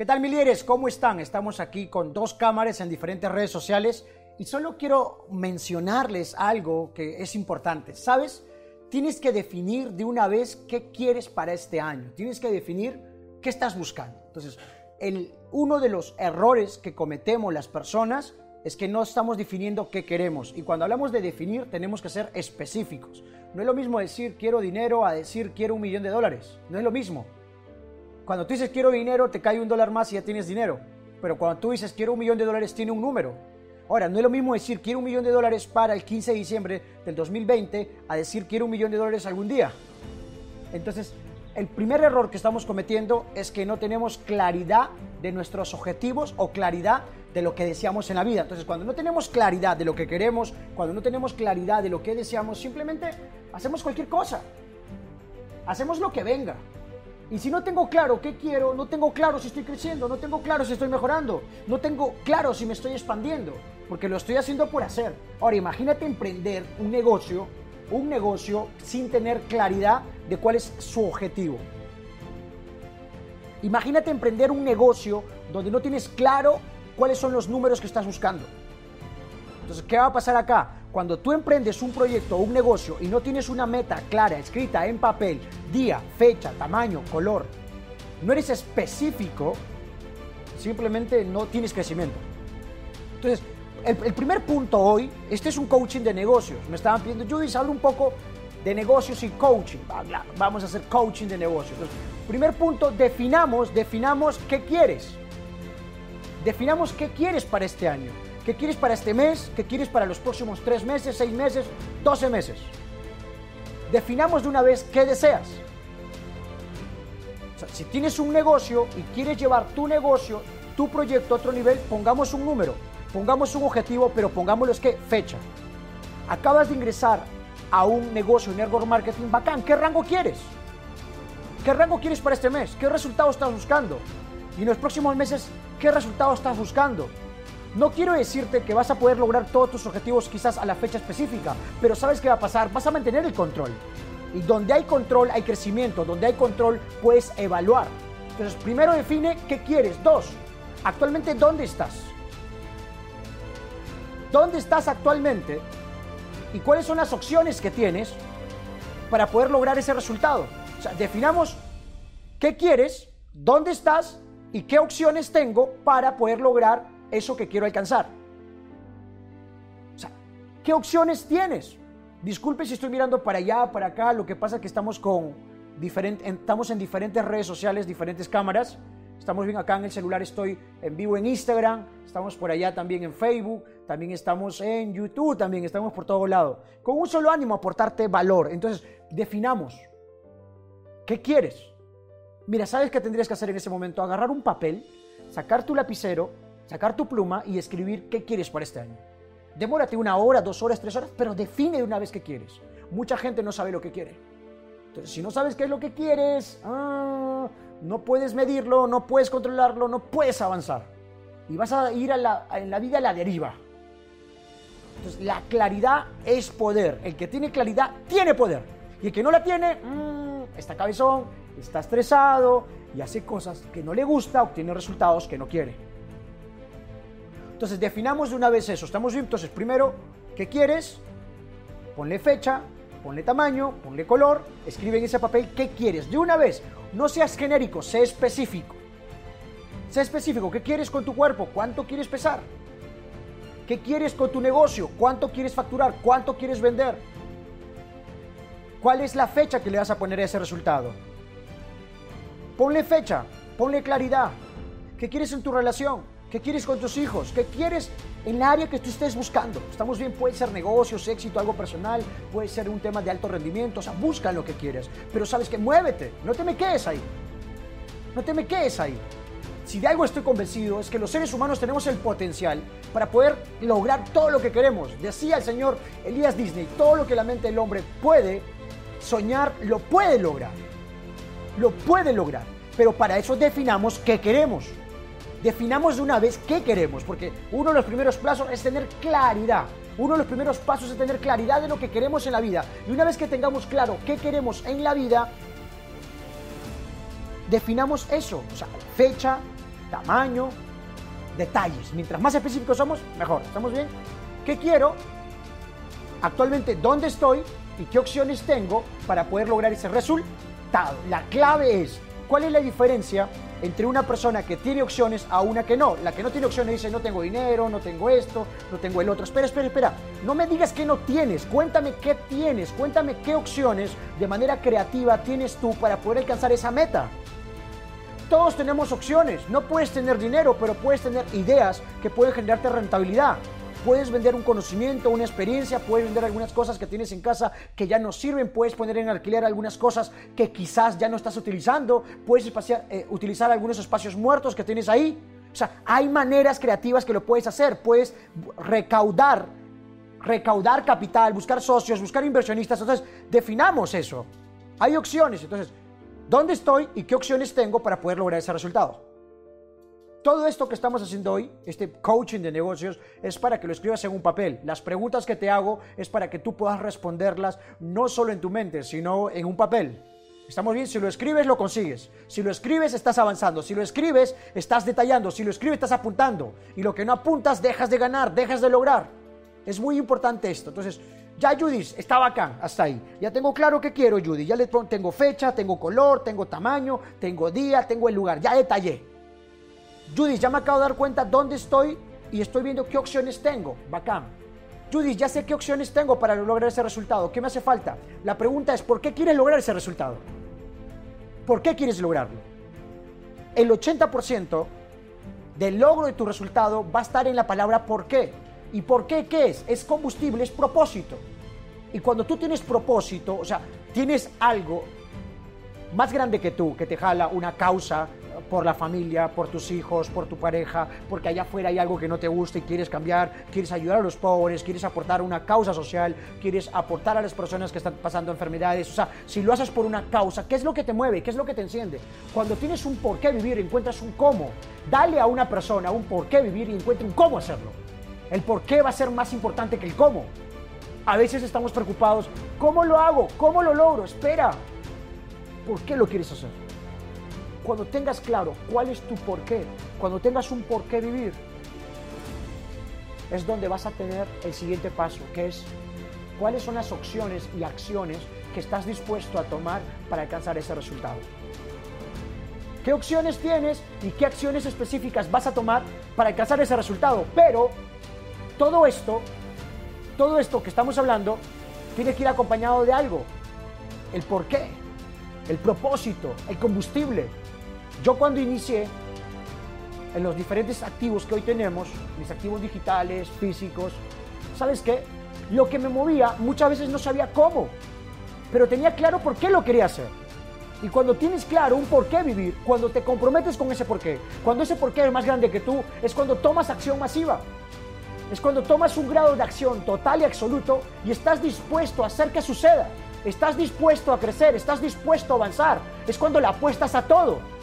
¿Qué tal, mi líderes? ¿Cómo están? Estamos aquí con dos cámaras en diferentes redes sociales y solo quiero mencionarles algo que es importante. ¿Sabes? Tienes que definir de una vez qué quieres para este año. Tienes que definir qué estás buscando. Entonces, el, uno de los errores que cometemos las personas es que no estamos definiendo qué queremos. Y cuando hablamos de definir, tenemos que ser específicos. No es lo mismo decir quiero dinero a decir quiero un millón de dólares. No es lo mismo. Cuando tú dices quiero dinero, te cae un dólar más y ya tienes dinero. Pero cuando tú dices quiero un millón de dólares, tiene un número. Ahora, no es lo mismo decir quiero un millón de dólares para el 15 de diciembre del 2020 a decir quiero un millón de dólares algún día. Entonces, el primer error que estamos cometiendo es que no tenemos claridad de nuestros objetivos o claridad de lo que deseamos en la vida. Entonces, cuando no tenemos claridad de lo que queremos, cuando no tenemos claridad de lo que deseamos, simplemente hacemos cualquier cosa. Hacemos lo que venga. Y si no tengo claro qué quiero, no tengo claro si estoy creciendo, no tengo claro si estoy mejorando, no tengo claro si me estoy expandiendo, porque lo estoy haciendo por hacer. Ahora, imagínate emprender un negocio, un negocio sin tener claridad de cuál es su objetivo. Imagínate emprender un negocio donde no tienes claro cuáles son los números que estás buscando. Entonces, ¿qué va a pasar acá? Cuando tú emprendes un proyecto o un negocio y no tienes una meta clara, escrita en papel, día, fecha, tamaño, color, no eres específico, simplemente no tienes crecimiento. Entonces, el, primer punto hoy, este es un coaching de negocios. Me estaban pidiendo, Judith, habla un poco de negocios y coaching. Vamos a hacer coaching de negocios. Primer punto, definamos, definamos qué quieres. Definamos qué quieres para este año. ¿Qué quieres para este mes? ¿Qué quieres para los próximos tres meses, seis meses, doce meses? Definamos de una vez qué deseas. si tienes un negocio y quieres llevar tu negocio, tu proyecto a otro nivel, pongamos un número, pongamos un objetivo, pero pongámoslo es que fecha. Acabas de ingresar a un negocio en network marketing bacán. ¿Qué rango quieres? ¿Qué rango quieres para este mes? ¿Qué resultados estás buscando? Y en los próximos meses, ¿qué resultados estás buscando? No quiero decirte que vas a poder lograr todos tus objetivos quizás a la fecha específica, pero ¿sabes qué va a pasar? Vas a mantener el control. Y donde hay control hay crecimiento, donde hay control puedes evaluar. Entonces, primero define qué quieres. Dos, actualmente dónde estás. ¿Dónde estás actualmente? ¿Y cuáles son las opciones que tienes para poder lograr ese resultado? O sea, definamos qué quieres, dónde estás y qué opciones tengo para poder lograr eso que quiero alcanzar. O sea, ¿qué opciones tienes? Disculpe si estoy mirando para allá, para acá, lo que pasa es que estamos con diferente, estamos en diferentes redes sociales, diferentes cámaras. Estamos bien acá en el celular, estoy en vivo en Instagram, estamos por allá también en Facebook, también estamos en YouTube, también estamos por todo lado. Con un solo ánimo, aportarte valor. Entonces, definamos. ¿Qué quieres? Mira, ¿sabes qué tendrías que hacer en ese momento? Agarrar un papel, sacar tu lapicero sacar tu pluma y escribir qué quieres para este año. Demórate una hora, dos horas, tres horas, pero define de una vez qué quieres. Mucha gente no sabe lo que quiere. Entonces, si no sabes qué es lo que quieres, ah, no puedes medirlo, no puedes controlarlo, no puedes avanzar. Y vas a ir en la vida a la deriva. Entonces, la claridad es poder. El que tiene claridad tiene poder. Y el que no la tiene, mm, está cabezón, está estresado y hace cosas que no le gusta, obtiene resultados que no quiere. Entonces definamos de una vez eso. ¿Estamos bien? Entonces, primero, ¿qué quieres? Ponle fecha, ponle tamaño, ponle color, escribe en ese papel qué quieres. De una vez, no seas genérico, sé específico. Sé específico, ¿qué quieres con tu cuerpo? ¿Cuánto quieres pesar? ¿Qué quieres con tu negocio? ¿Cuánto quieres facturar? ¿Cuánto quieres vender? ¿Cuál es la fecha que le vas a poner a ese resultado? Ponle fecha, ponle claridad. ¿Qué quieres en tu relación? ¿Qué quieres con tus hijos? ¿Qué quieres en el área que tú estés buscando? Estamos bien, puede ser negocios, éxito, algo personal, puede ser un tema de alto rendimiento, o sea, busca lo que quieres, pero sabes que muévete, no te me quedes ahí. No te me quedes ahí. Si de algo estoy convencido es que los seres humanos tenemos el potencial para poder lograr todo lo que queremos. Decía el señor Elías Disney, todo lo que la mente del hombre puede soñar, lo puede lograr. Lo puede lograr. Pero para eso definamos qué queremos definamos de una vez qué queremos, porque uno de los primeros pasos es tener claridad. Uno de los primeros pasos es tener claridad de lo que queremos en la vida. Y una vez que tengamos claro qué queremos en la vida, definamos eso, o sea, fecha, tamaño, detalles. Mientras más específicos somos, mejor. ¿Estamos bien? ¿Qué quiero? Actualmente, ¿dónde estoy? ¿Y qué opciones tengo para poder lograr ese resultado? La clave es, ¿cuál es la diferencia entre una persona que tiene opciones a una que no. La que no tiene opciones dice, no tengo dinero, no tengo esto, no tengo el otro. Espera, espera, espera. No me digas que no tienes. Cuéntame qué tienes. Cuéntame qué opciones de manera creativa tienes tú para poder alcanzar esa meta. Todos tenemos opciones. No puedes tener dinero, pero puedes tener ideas que pueden generarte rentabilidad. Puedes vender un conocimiento, una experiencia, puedes vender algunas cosas que tienes en casa que ya no sirven, puedes poner en alquiler algunas cosas que quizás ya no estás utilizando, puedes eh, utilizar algunos espacios muertos que tienes ahí. O sea, hay maneras creativas que lo puedes hacer, puedes recaudar, recaudar capital, buscar socios, buscar inversionistas. Entonces, definamos eso. Hay opciones. Entonces, ¿dónde estoy y qué opciones tengo para poder lograr ese resultado? Todo esto que estamos haciendo hoy, este coaching de negocios, es para que lo escribas en un papel. Las preguntas que te hago es para que tú puedas responderlas no solo en tu mente, sino en un papel. ¿Estamos bien? Si lo escribes, lo consigues. Si lo escribes, estás avanzando. Si lo escribes, estás detallando. Si lo escribes, estás apuntando. Y lo que no apuntas, dejas de ganar, dejas de lograr. Es muy importante esto. Entonces, ya Judith, está bacán, hasta ahí. Ya tengo claro qué quiero, Judith. Ya le tengo fecha, tengo color, tengo tamaño, tengo día, tengo el lugar. Ya detallé. Judith, ya me acabo de dar cuenta dónde estoy y estoy viendo qué opciones tengo. Bacán. Judith, ya sé qué opciones tengo para lograr ese resultado. ¿Qué me hace falta? La pregunta es, ¿por qué quieres lograr ese resultado? ¿Por qué quieres lograrlo? El 80% del logro de tu resultado va a estar en la palabra por qué. ¿Y por qué qué es? Es combustible, es propósito. Y cuando tú tienes propósito, o sea, tienes algo más grande que tú, que te jala una causa, por la familia, por tus hijos, por tu pareja, porque allá afuera hay algo que no te gusta y quieres cambiar, quieres ayudar a los pobres, quieres aportar una causa social, quieres aportar a las personas que están pasando enfermedades. O sea, si lo haces por una causa, ¿qué es lo que te mueve? ¿Qué es lo que te enciende? Cuando tienes un por qué vivir, encuentras un cómo. Dale a una persona un por qué vivir y encuentre un cómo hacerlo. El por qué va a ser más importante que el cómo. A veces estamos preocupados, ¿cómo lo hago? ¿Cómo lo logro? Espera, ¿por qué lo quieres hacer? Cuando tengas claro cuál es tu porqué, cuando tengas un porqué vivir, es donde vas a tener el siguiente paso, que es cuáles son las opciones y acciones que estás dispuesto a tomar para alcanzar ese resultado. ¿Qué opciones tienes y qué acciones específicas vas a tomar para alcanzar ese resultado? Pero todo esto, todo esto que estamos hablando, tiene que ir acompañado de algo. El porqué, el propósito, el combustible. Yo cuando inicié en los diferentes activos que hoy tenemos, mis activos digitales, físicos, ¿sabes qué? Lo que me movía muchas veces no sabía cómo, pero tenía claro por qué lo quería hacer. Y cuando tienes claro un por qué vivir, cuando te comprometes con ese por qué, cuando ese por qué es más grande que tú, es cuando tomas acción masiva. Es cuando tomas un grado de acción total y absoluto y estás dispuesto a hacer que suceda. Estás dispuesto a crecer, estás dispuesto a avanzar. Es cuando le apuestas a todo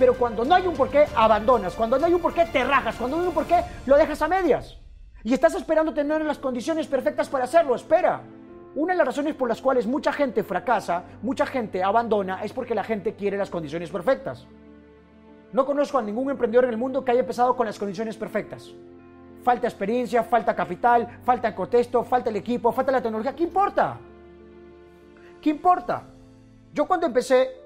pero cuando no hay un porqué, abandonas. Cuando no hay un porqué, te rajas. Cuando no hay un porqué, lo dejas a medias. Y estás esperando tener las condiciones perfectas para hacerlo. Espera. Una de las razones por las cuales mucha gente fracasa, mucha gente abandona, es porque la gente quiere las condiciones perfectas. No conozco a ningún emprendedor en el mundo que haya empezado con las condiciones perfectas. Falta experiencia, falta capital, falta contexto, falta el equipo, falta la tecnología. ¿Qué importa? ¿Qué importa? Yo cuando empecé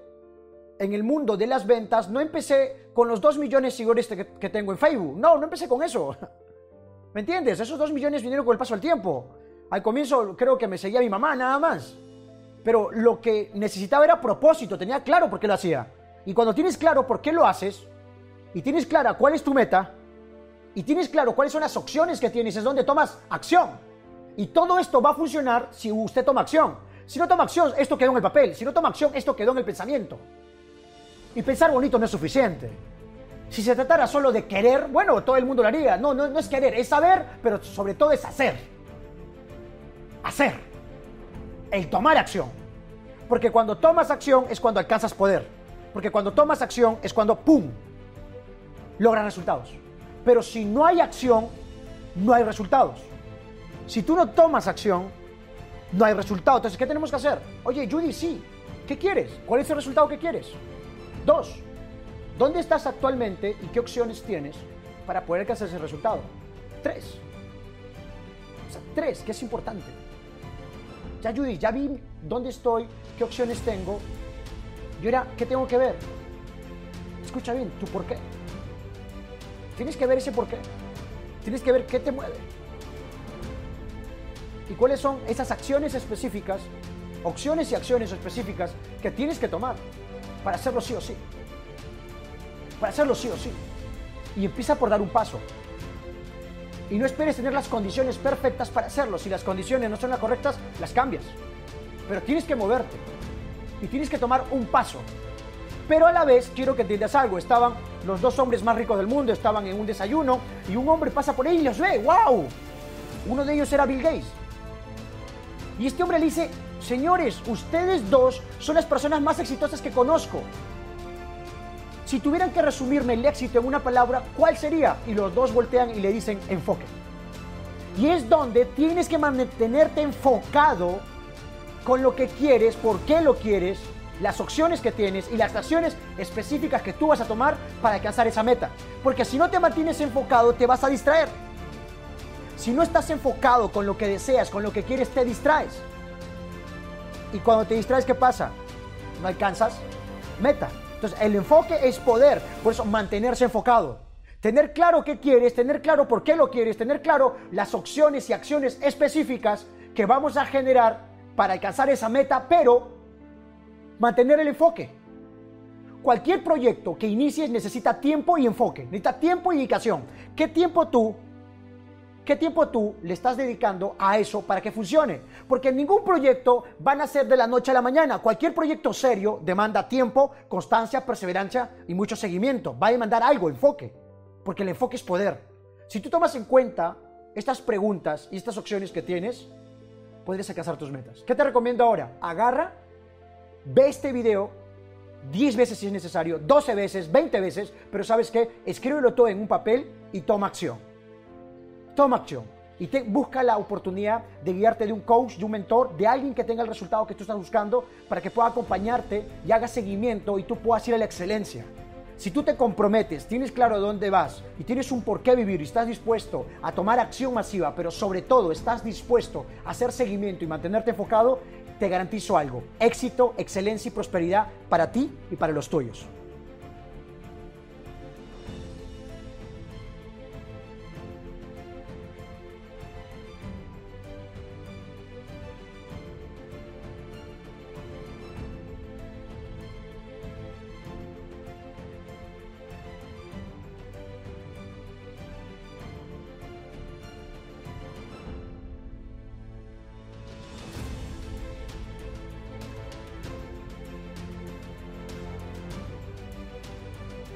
en el mundo de las ventas, no empecé con los 2 millones de seguidores que, tengo en Facebook. No, no empecé con eso. ¿Me entiendes? Esos 2 millones vinieron con el paso del tiempo. Al comienzo creo que me seguía mi mamá nada más. Pero lo que necesitaba era propósito, tenía claro por qué lo hacía. Y cuando tienes claro por qué lo haces, y tienes clara cuál es tu meta, y tienes claro cuáles son las opciones que tienes, es donde tomas acción. Y todo esto va a funcionar si usted toma acción. Si no toma acción, esto quedó en el papel. Si no toma acción, esto quedó en el pensamiento. Y pensar bonito no es suficiente. Si se tratara solo de querer, bueno, todo el mundo lo haría. No, no, no es querer, es saber, pero sobre todo es hacer. Hacer. El tomar acción. Porque cuando tomas acción es cuando alcanzas poder. Porque cuando tomas acción es cuando, ¡pum!, logras resultados. Pero si no hay acción, no hay resultados. Si tú no tomas acción, no hay resultado. Entonces, ¿qué tenemos que hacer? Oye, Judy, sí. ¿Qué quieres? ¿Cuál es el resultado que quieres? Dos, ¿Dónde estás actualmente y qué opciones tienes para poder alcanzar ese resultado? Tres. O sea, tres, que es importante. Ya Judy, ya vi dónde estoy, qué opciones tengo. Y ahora, ¿qué tengo que ver? Escucha bien, tu por qué. Tienes que ver ese por qué. Tienes que ver qué te mueve. Y cuáles son esas acciones específicas, opciones y acciones específicas que tienes que tomar para hacerlo sí o sí. Para hacerlo sí o sí. Y empieza por dar un paso. Y no esperes tener las condiciones perfectas para hacerlo. Si las condiciones no son las correctas, las cambias. Pero tienes que moverte. Y tienes que tomar un paso. Pero a la vez quiero que entiendas algo. Estaban los dos hombres más ricos del mundo, estaban en un desayuno y un hombre pasa por ahí y los ve. ¡Wow! Uno de ellos era Bill Gates. Y este hombre le dice, señores, ustedes dos son las personas más exitosas que conozco. Si tuvieran que resumirme el éxito en una palabra, ¿cuál sería? Y los dos voltean y le dicen enfoque. Y es donde tienes que mantenerte enfocado con lo que quieres, por qué lo quieres, las opciones que tienes y las acciones específicas que tú vas a tomar para alcanzar esa meta. Porque si no te mantienes enfocado, te vas a distraer. Si no estás enfocado con lo que deseas, con lo que quieres, te distraes. Y cuando te distraes, ¿qué pasa? No alcanzas meta. Entonces, el enfoque es poder. Por eso, mantenerse enfocado. Tener claro qué quieres, tener claro por qué lo quieres, tener claro las opciones y acciones específicas que vamos a generar para alcanzar esa meta, pero mantener el enfoque. Cualquier proyecto que inicies necesita tiempo y enfoque, necesita tiempo y dedicación. ¿Qué tiempo tú ¿Qué tiempo tú le estás dedicando a eso para que funcione? Porque ningún proyecto va a nacer de la noche a la mañana. Cualquier proyecto serio demanda tiempo, constancia, perseverancia y mucho seguimiento. Va a demandar algo, enfoque. Porque el enfoque es poder. Si tú tomas en cuenta estas preguntas y estas opciones que tienes, podrías alcanzar tus metas. ¿Qué te recomiendo ahora? Agarra, ve este video 10 veces si es necesario, 12 veces, 20 veces, pero sabes qué, escríbelo todo en un papel y toma acción toma acción y te, busca la oportunidad de guiarte de un coach, de un mentor, de alguien que tenga el resultado que tú estás buscando para que pueda acompañarte y haga seguimiento y tú puedas ir a la excelencia. Si tú te comprometes, tienes claro dónde vas y tienes un por qué vivir y estás dispuesto a tomar acción masiva, pero sobre todo estás dispuesto a hacer seguimiento y mantenerte enfocado, te garantizo algo, éxito, excelencia y prosperidad para ti y para los tuyos.